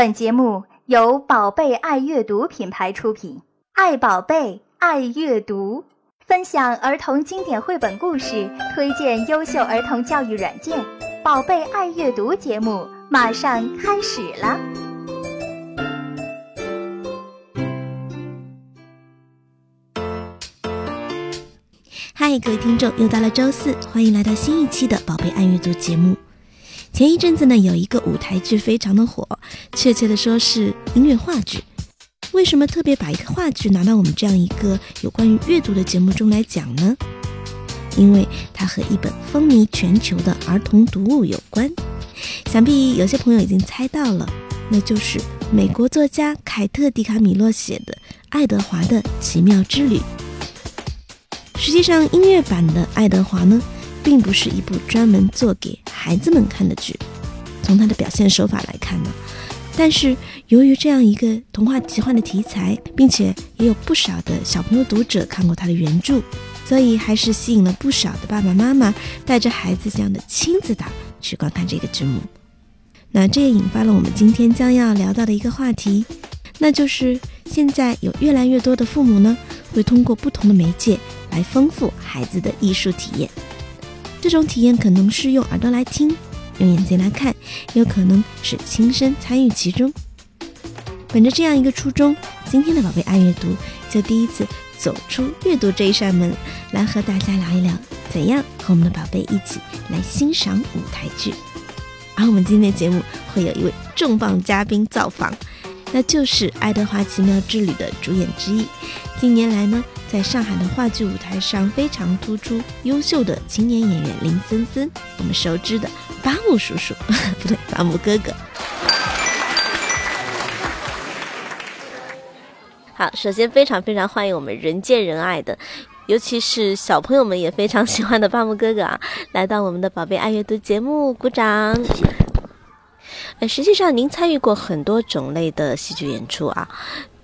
本节目由宝贝爱阅读品牌出品，爱宝贝，爱阅读，分享儿童经典绘本故事，推荐优秀儿童教育软件。宝贝爱阅读节目马上开始了。嗨，各位听众，又到了周四，欢迎来到新一期的宝贝爱阅读节目。前一阵子呢，有一个舞台剧非常的火，确切的说是音乐话剧。为什么特别把一个话剧拿到我们这样一个有关于阅读的节目中来讲呢？因为它和一本风靡全球的儿童读物有关。想必有些朋友已经猜到了，那就是美国作家凯特·迪卡米洛写的《爱德华的奇妙之旅》。实际上，音乐版的《爱德华》呢？并不是一部专门做给孩子们看的剧，从它的表现手法来看呢，但是由于这样一个童话奇幻的题材，并且也有不少的小朋友读者看过它的原著，所以还是吸引了不少的爸爸妈妈带着孩子这样的亲子党去观看这个剧目。那这也引发了我们今天将要聊到的一个话题，那就是现在有越来越多的父母呢，会通过不同的媒介来丰富孩子的艺术体验。这种体验可能是用耳朵来听，用眼睛来看，也有可能是亲身参与其中。本着这样一个初衷，今天的宝贝爱阅读就第一次走出阅读这一扇门，来和大家聊一聊，怎样和我们的宝贝一起来欣赏舞台剧。而我们今天的节目会有一位重磅嘉宾造访，那就是《爱德华奇妙之旅》的主演之一。近年来呢。在上海的话剧舞台上非常突出、优秀的青年演员林森森，我们熟知的巴木叔叔，不对，巴木哥哥。好，首先非常非常欢迎我们人见人爱的，尤其是小朋友们也非常喜欢的巴木哥哥啊，来到我们的宝贝爱阅读节目，鼓掌。呃，实际上您参与过很多种类的戏剧演出啊，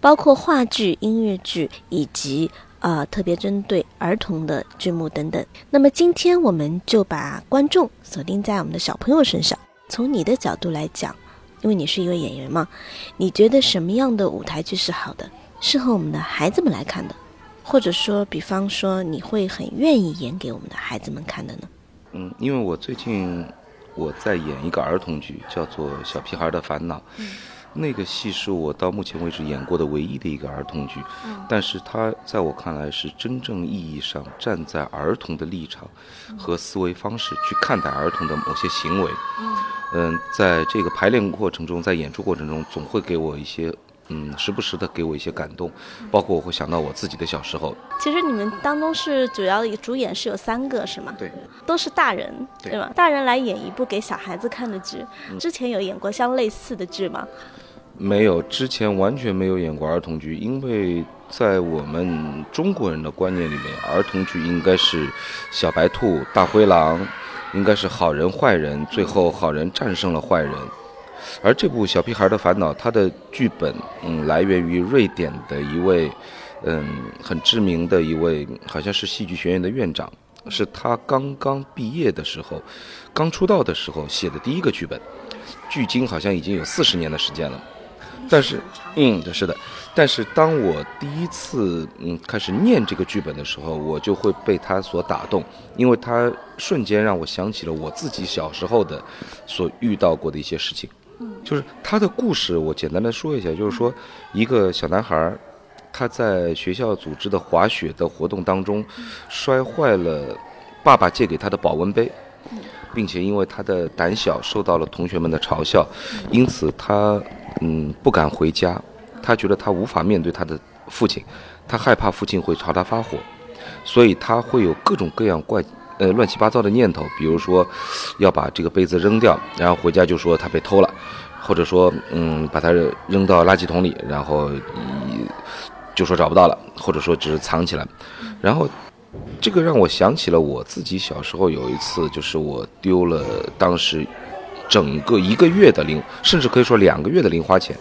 包括话剧、音乐剧以及。呃，特别针对儿童的剧目等等。那么今天我们就把观众锁定在我们的小朋友身上。从你的角度来讲，因为你是一位演员嘛，你觉得什么样的舞台剧是好的，适合我们的孩子们来看的？或者说，比方说，你会很愿意演给我们的孩子们看的呢？嗯，因为我最近我在演一个儿童剧，叫做《小屁孩的烦恼》。嗯。那个戏是我到目前为止演过的唯一的一个儿童剧，嗯但是它在我看来是真正意义上站在儿童的立场和思维方式去看待儿童的某些行为。嗯，在这个排练过程中，在演出过程中，总会给我一些。嗯，时不时的给我一些感动，包括我会想到我自己的小时候。其实你们当中是主要的主演是有三个是吗？对，都是大人，对吗？大人来演一部给小孩子看的剧，之前有演过相类似的剧吗？没有，之前完全没有演过儿童剧，因为在我们中国人的观念里面，儿童剧应该是小白兔、大灰狼，应该是好人坏人，最后好人战胜了坏人。而这部《小屁孩的烦恼》，它的剧本嗯来源于瑞典的一位嗯很知名的一位，好像是戏剧学院的院长，是他刚刚毕业的时候，刚出道的时候写的第一个剧本，距今好像已经有四十年的时间了。但是，嗯，是的。但是当我第一次嗯开始念这个剧本的时候，我就会被他所打动，因为他瞬间让我想起了我自己小时候的所遇到过的一些事情。就是他的故事，我简单的说一下，就是说，一个小男孩，他在学校组织的滑雪的活动当中，摔坏了爸爸借给他的保温杯，并且因为他的胆小受到了同学们的嘲笑，因此他嗯不敢回家，他觉得他无法面对他的父亲，他害怕父亲会朝他发火，所以他会有各种各样怪。呃，乱七八糟的念头，比如说，要把这个杯子扔掉，然后回家就说他被偷了，或者说，嗯，把它扔到垃圾桶里，然后就说找不到了，或者说只是藏起来。然后，这个让我想起了我自己小时候有一次，就是我丢了当时整个一个月的零，甚至可以说两个月的零花钱。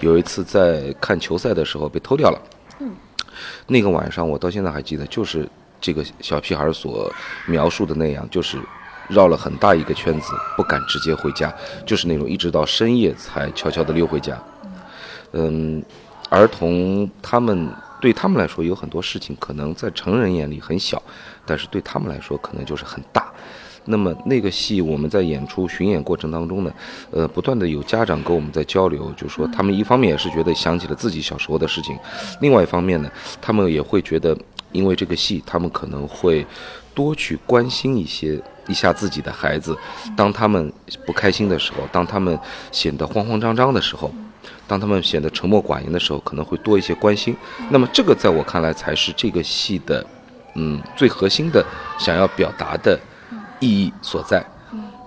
有一次在看球赛的时候被偷掉了。嗯，那个晚上我到现在还记得，就是。这个小屁孩所描述的那样，就是绕了很大一个圈子，不敢直接回家，就是那种一直到深夜才悄悄地溜回家。嗯，儿童他们对他们来说有很多事情可能在成人眼里很小，但是对他们来说可能就是很大。那么那个戏我们在演出巡演过程当中呢，呃，不断的有家长跟我们在交流，就说他们一方面也是觉得想起了自己小时候的事情，另外一方面呢，他们也会觉得因为这个戏，他们可能会多去关心一些一下自己的孩子，当他们不开心的时候，当他们显得慌慌张张的时候，当他们显得沉默寡言的时候，可能会多一些关心。那么这个在我看来才是这个戏的，嗯，最核心的想要表达的。意义所在，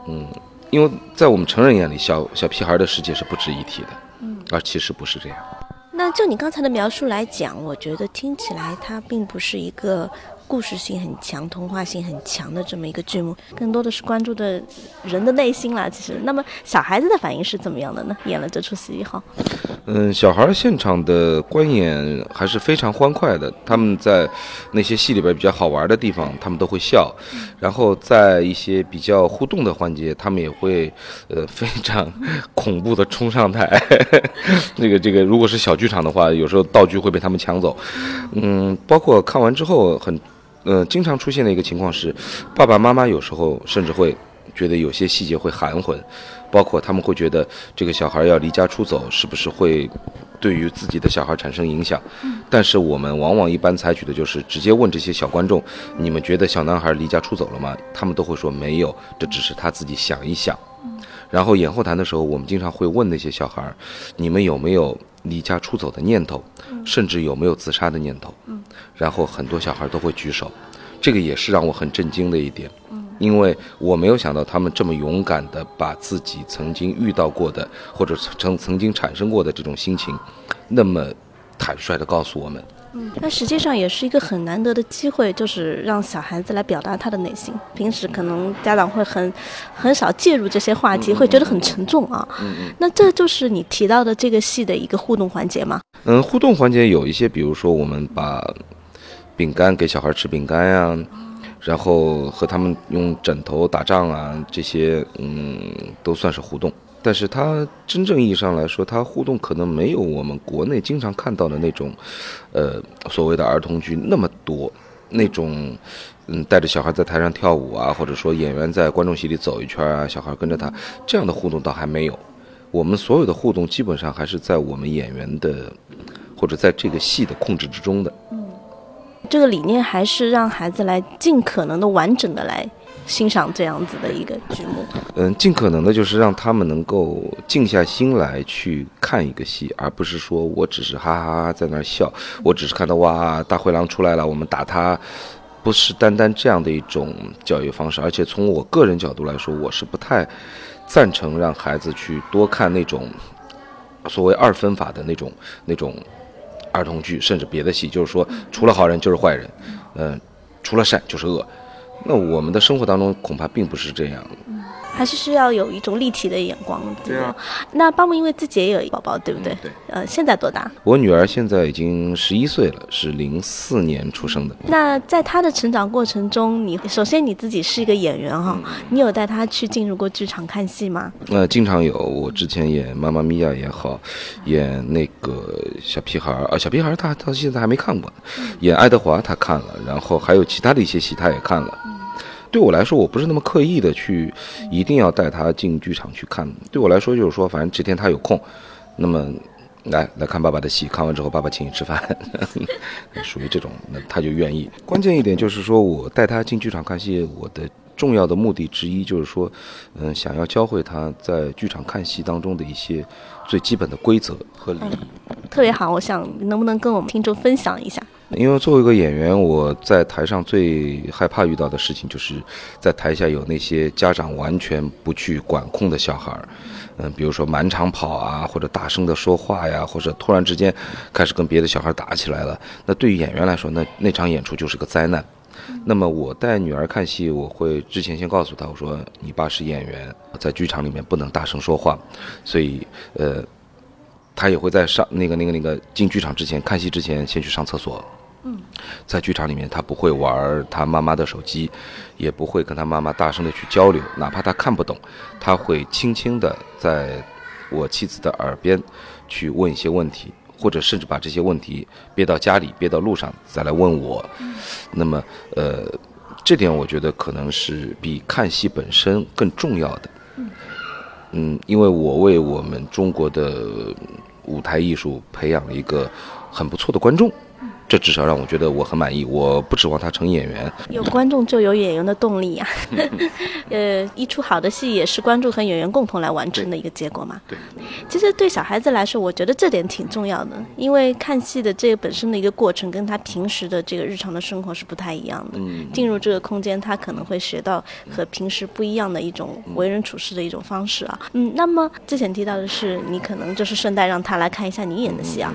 嗯，因为在我们成人眼里，小小屁孩的世界是不值一提的，嗯，而其实不是这样。那就你刚才的描述来讲，我觉得听起来它并不是一个。故事性很强、童话性很强的这么一个剧目，更多的是关注的人的内心啦。其实，那么小孩子的反应是怎么样的呢？演了这出戏以后，嗯，小孩现场的观演还是非常欢快的。他们在那些戏里边比较好玩的地方，他们都会笑；然后在一些比较互动的环节，他们也会呃非常 恐怖的冲上台。这个这个，如果是小剧场的话，有时候道具会被他们抢走。嗯，包括看完之后很。呃，经常出现的一个情况是，爸爸妈妈有时候甚至会觉得有些细节会含混，包括他们会觉得这个小孩要离家出走，是不是会对于自己的小孩产生影响？但是我们往往一般采取的就是直接问这些小观众：你们觉得小男孩离家出走了吗？他们都会说没有，这只是他自己想一想。然后演后谈的时候，我们经常会问那些小孩：你们有没有？离家出走的念头，甚至有没有自杀的念头？然后很多小孩都会举手，这个也是让我很震惊的一点。因为我没有想到他们这么勇敢的把自己曾经遇到过的或者曾曾经产生过的这种心情，那么坦率的告诉我们。嗯，那实际上也是一个很难得的机会，就是让小孩子来表达他的内心。平时可能家长会很很少介入这些话题，会觉得很沉重啊。嗯嗯。那这就是你提到的这个戏的一个互动环节吗？嗯，互动环节有一些，比如说我们把饼干给小孩吃饼干呀，然后和他们用枕头打仗啊，这些嗯都算是互动。但是它真正意义上来说，它互动可能没有我们国内经常看到的那种，呃，所谓的儿童剧那么多，那种，嗯，带着小孩在台上跳舞啊，或者说演员在观众席里走一圈啊，小孩跟着他，这样的互动倒还没有。我们所有的互动基本上还是在我们演员的，或者在这个戏的控制之中的。这个理念还是让孩子来尽可能的完整的来。欣赏这样子的一个剧目，嗯，尽可能的就是让他们能够静下心来去看一个戏，而不是说我只是哈哈哈在那笑，我只是看到哇大灰狼出来了，我们打他，不是单单这样的一种教育方式。而且从我个人角度来说，我是不太赞成让孩子去多看那种所谓二分法的那种那种儿童剧，甚至别的戏，就是说除了好人就是坏人，嗯，除了善就是恶。那我们的生活当中恐怕并不是这样。还是需要有一种立体的眼光。对啊。那巴木因为自己也有宝宝，对不对？对。呃，现在多大？我女儿现在已经十一岁了，是零四年出生的。那在她的成长过程中，你首先你自己是一个演员哈，你有带她去进入过剧场看戏吗？呃，经常有。我之前演《妈妈咪呀》也好，演那个小屁孩儿啊，小屁孩儿她到现在还没看过。演爱德华她看了，然后还有其他的一些戏她也看了。对我来说，我不是那么刻意的去，一定要带他进剧场去看。对我来说，就是说，反正这天他有空，那么来来看爸爸的戏，看完之后爸爸请你吃饭，属于这种，那他就愿意。关键一点就是说，我带他进剧场看戏，我的重要的目的之一就是说，嗯，想要教会他在剧场看戏当中的一些最基本的规则和礼仪。特别好，我想能不能跟我们听众分享一下？因为作为一个演员，我在台上最害怕遇到的事情，就是在台下有那些家长完全不去管控的小孩儿，嗯，比如说满场跑啊，或者大声的说话呀，或者突然之间开始跟别的小孩打起来了。那对于演员来说，那那场演出就是个灾难。那么我带女儿看戏，我会之前先告诉她，我说你爸是演员，在剧场里面不能大声说话，所以呃，他也会在上那个那个那个进剧场之前看戏之前先去上厕所。嗯，在剧场里面，他不会玩他妈妈的手机，也不会跟他妈妈大声的去交流，哪怕他看不懂，他会轻轻的在我妻子的耳边去问一些问题，或者甚至把这些问题憋到家里、憋到路上再来问我。那么，呃，这点我觉得可能是比看戏本身更重要的。嗯，因为我为我们中国的舞台艺术培养了一个很不错的观众。这至少让我觉得我很满意。我不指望他成演员，有观众就有演员的动力呀。呃，一出好的戏也是观众和演员共同来完成的一个结果嘛。对，其实对小孩子来说，我觉得这点挺重要的，因为看戏的这个本身的一个过程，跟他平时的这个日常的生活是不太一样的。嗯，进入这个空间，他可能会学到和平时不一样的一种为人处事的一种方式啊。嗯，那么之前提到的是，你可能就是顺带让他来看一下你演的戏啊。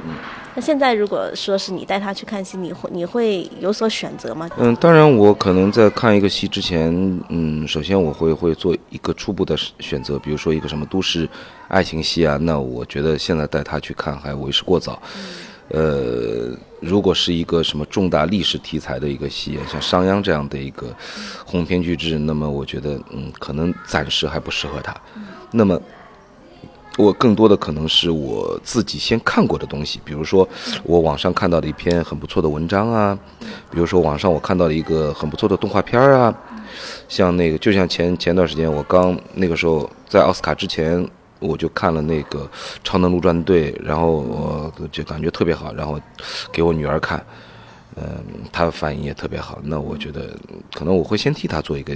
那现在如果说是你带他去看戏，你会你会有所选择吗？嗯，当然，我可能在看一个戏之前，嗯，首先我会会做一个初步的选择，比如说一个什么都市爱情戏啊，那我觉得现在带他去看还为时过早。呃，如果是一个什么重大历史题材的一个戏，像商鞅这样的一个鸿篇巨制，那么我觉得，嗯，可能暂时还不适合他。那么。我更多的可能是我自己先看过的东西，比如说我网上看到的一篇很不错的文章啊，比如说网上我看到了一个很不错的动画片啊，像那个就像前前段时间我刚那个时候在奥斯卡之前我就看了那个《超能陆战队》，然后我就感觉特别好，然后给我女儿看，嗯，她反应也特别好，那我觉得可能我会先替她做一个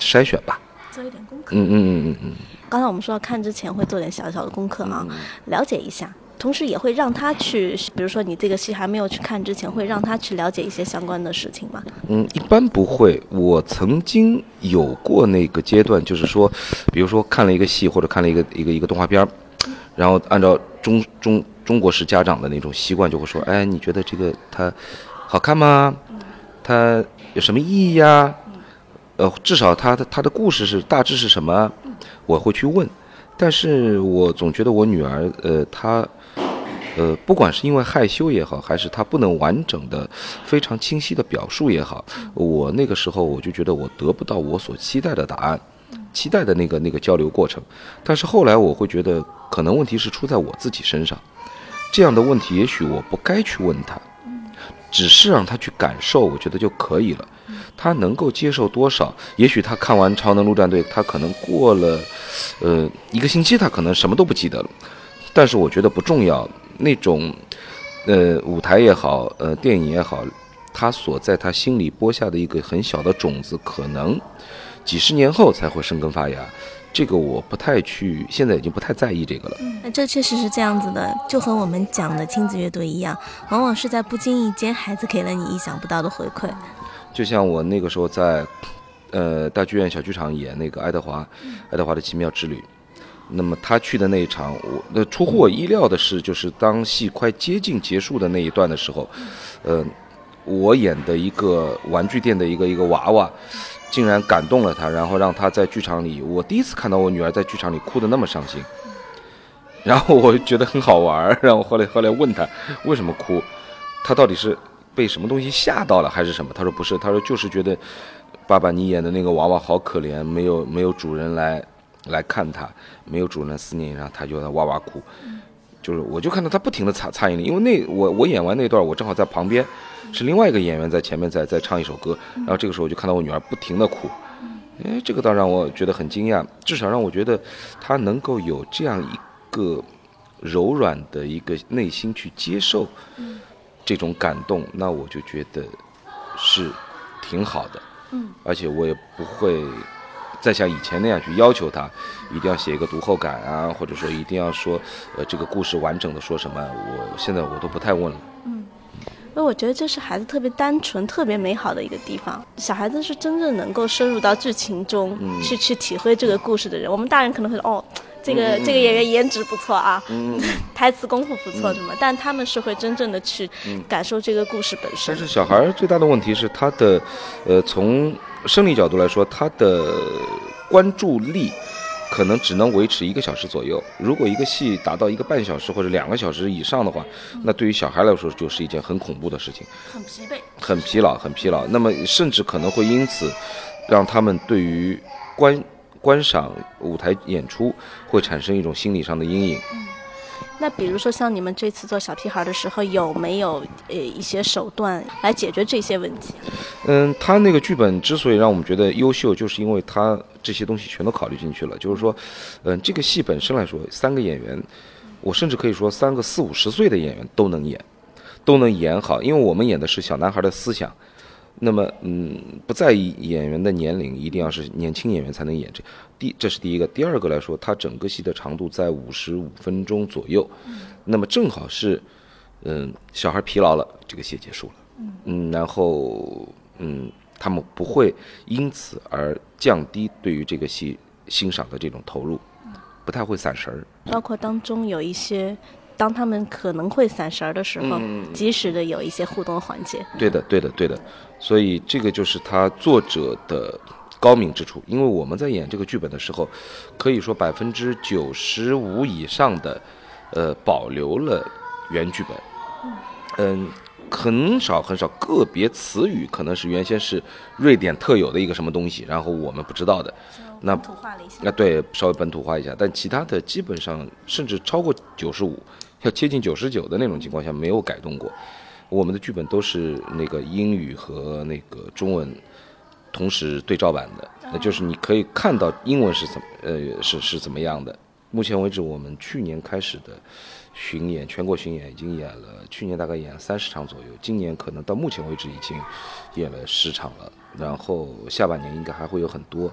筛选吧。做一点功课。嗯嗯嗯嗯嗯。刚才我们说看之前会做点小小的功课啊，了解一下，同时也会让他去，比如说你这个戏还没有去看之前，会让他去了解一些相关的事情吗？嗯，一般不会。我曾经有过那个阶段，就是说，比如说看了一个戏或者看了一个一个一个动画片儿，然后按照中中中国式家长的那种习惯，就会说，哎，你觉得这个它好看吗？它有什么意义呀？至少他的他的故事是大致是什么，我会去问，但是我总觉得我女儿，呃，她，呃，不管是因为害羞也好，还是她不能完整的、非常清晰的表述也好，我那个时候我就觉得我得不到我所期待的答案，期待的那个那个交流过程，但是后来我会觉得，可能问题是出在我自己身上，这样的问题也许我不该去问他，只是让他去感受，我觉得就可以了。他能够接受多少？也许他看完《超能陆战队》，他可能过了，呃，一个星期，他可能什么都不记得了。但是我觉得不重要，那种，呃，舞台也好，呃，电影也好，他所在他心里播下的一个很小的种子，可能几十年后才会生根发芽。这个我不太去，现在已经不太在意这个了。那这确实是这样子的，就和我们讲的亲子阅读一样，往往是在不经意间，孩子给了你意想不到的回馈。就像我那个时候在，呃，大剧院小剧场演那个爱德华，爱德华的奇妙之旅。那么他去的那一场，我那出乎我意料的是，就是当戏快接近结束的那一段的时候，呃，我演的一个玩具店的一个一个娃娃，竟然感动了他，然后让他在剧场里，我第一次看到我女儿在剧场里哭的那么伤心。然后我觉得很好玩，然后后来后来问他为什么哭，他到底是。被什么东西吓到了还是什么？他说不是，他说就是觉得，爸爸你演的那个娃娃好可怜，没有没有主人来来看他，没有主人思念，然后他就在哇哇哭，就是我就看到他不停的擦擦眼泪，因为那我我演完那段，我正好在旁边，是另外一个演员在前面在在唱一首歌，然后这个时候我就看到我女儿不停的哭，哎，这个倒让我觉得很惊讶，至少让我觉得他能够有这样一个柔软的一个内心去接受。这种感动，那我就觉得是挺好的，嗯，而且我也不会再像以前那样去要求他，一定要写一个读后感啊，或者说一定要说，呃，这个故事完整的说什么，我现在我都不太问了，嗯，所以我觉得这是孩子特别单纯、特别美好的一个地方，小孩子是真正能够深入到剧情中去去体会这个故事的人，我们大人可能会说，哦。这个这个演员颜值不错啊，嗯 台词功夫不错什么，但他们是会真正的去感受这个故事本身。但是小孩最大的问题是他的，呃，从生理角度来说，他的关注力可能只能维持一个小时左右。如果一个戏达到一个半小时或者两个小时以上的话，那对于小孩来说就是一件很恐怖的事情，很疲惫，很疲劳，很疲劳。那么甚至可能会因此让他们对于观观赏舞台演出会产生一种心理上的阴影。那比如说像你们这次做小屁孩的时候，有没有呃一些手段来解决这些问题？嗯，他那个剧本之所以让我们觉得优秀，就是因为他这些东西全都考虑进去了。就是说，嗯，这个戏本身来说，三个演员，我甚至可以说三个四五十岁的演员都能演，都能演好，因为我们演的是小男孩的思想。那么，嗯，不在意演员的年龄，一定要是年轻演员才能演这。第，这是第一个。第二个来说，它整个戏的长度在五十五分钟左右，那么正好是，嗯，小孩疲劳了，这个戏结束了。嗯，然后，嗯，他们不会因此而降低对于这个戏欣赏的这种投入，不太会散神儿。包括当中有一些。当他们可能会散神儿的时候，及时的有一些互动环节。对的，对的，对的。所以这个就是他作者的高明之处。因为我们在演这个剧本的时候，可以说百分之九十五以上的，呃，保留了原剧本。嗯，很少很少个别词语可能是原先是瑞典特有的一个什么东西，然后我们不知道的。那土化了一下。那对，稍微本土化一下，但其他的基本上甚至超过九十五。要接近九十九的那种情况下没有改动过，我们的剧本都是那个英语和那个中文同时对照版的，那就是你可以看到英文是怎么呃是是怎么样的。目前为止，我们去年开始的巡演，全国巡演已经演了，去年大概演了三十场左右，今年可能到目前为止已经演了十场了，然后下半年应该还会有很多，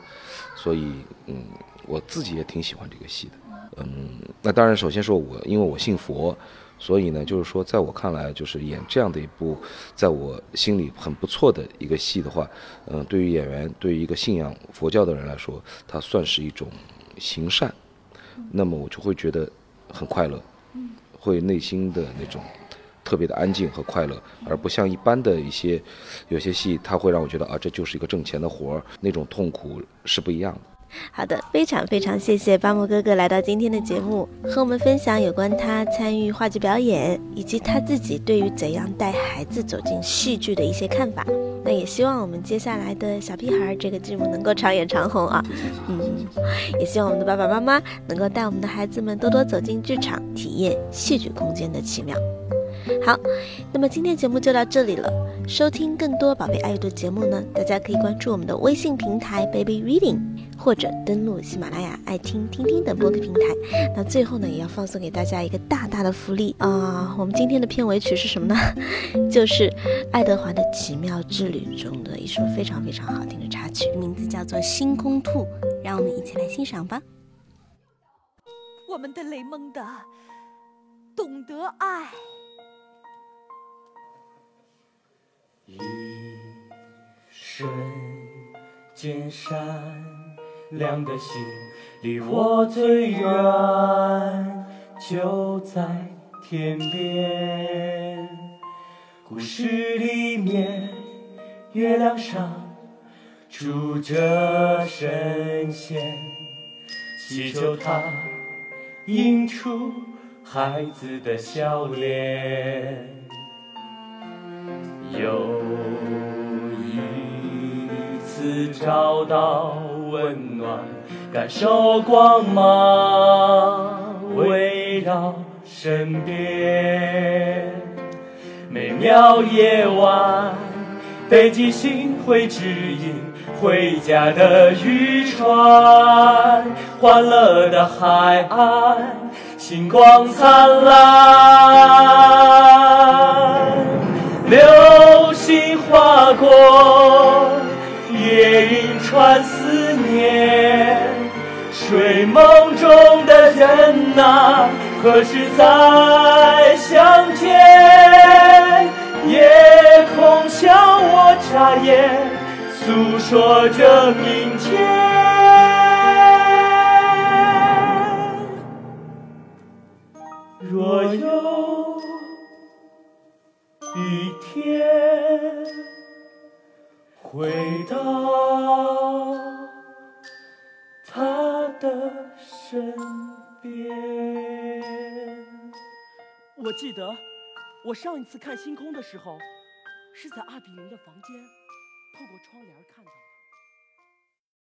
所以嗯，我自己也挺喜欢这个戏的。嗯，那当然，首先说我，因为我信佛，所以呢，就是说，在我看来，就是演这样的一部，在我心里很不错的一个戏的话，嗯，对于演员，对于一个信仰佛教的人来说，它算是一种行善，那么我就会觉得很快乐，会内心的那种特别的安静和快乐，而不像一般的一些有些戏，它会让我觉得啊，这就是一个挣钱的活儿，那种痛苦是不一样的。好的，非常非常谢谢巴木哥哥来到今天的节目，和我们分享有关他参与话剧表演，以及他自己对于怎样带孩子走进戏剧的一些看法。那也希望我们接下来的小屁孩这个剧目能够长演长红啊！嗯，也希望我们的爸爸妈妈能够带我们的孩子们多多走进剧场，体验戏剧空间的奇妙。好，那么今天节目就到这里了。收听更多宝贝爱阅读节目呢，大家可以关注我们的微信平台 Baby Reading，或者登录喜马拉雅爱听听听的播客平台。那最后呢，也要放送给大家一个大大的福利啊！我们今天的片尾曲是什么呢？就是爱德华的奇妙之旅中的一首非常非常好听的插曲，名字叫做《星空兔》，让我们一起来欣赏吧。我们的雷蒙德懂得爱。瞬间闪亮的星，离我最远，就在天边。故事里面，月亮上住着神仙，祈求他映出孩子的笑脸。又找到温暖，感受光芒围绕身边。美妙夜晚，北极星会指引回家的渔船。欢乐的海岸，星光灿烂。流星划过，夜莺传思念。睡梦中的人呐，何时再相见？夜空向我眨眼，诉说着明我上一次看星空的时候，是在阿比林的房间，透过窗帘看到的。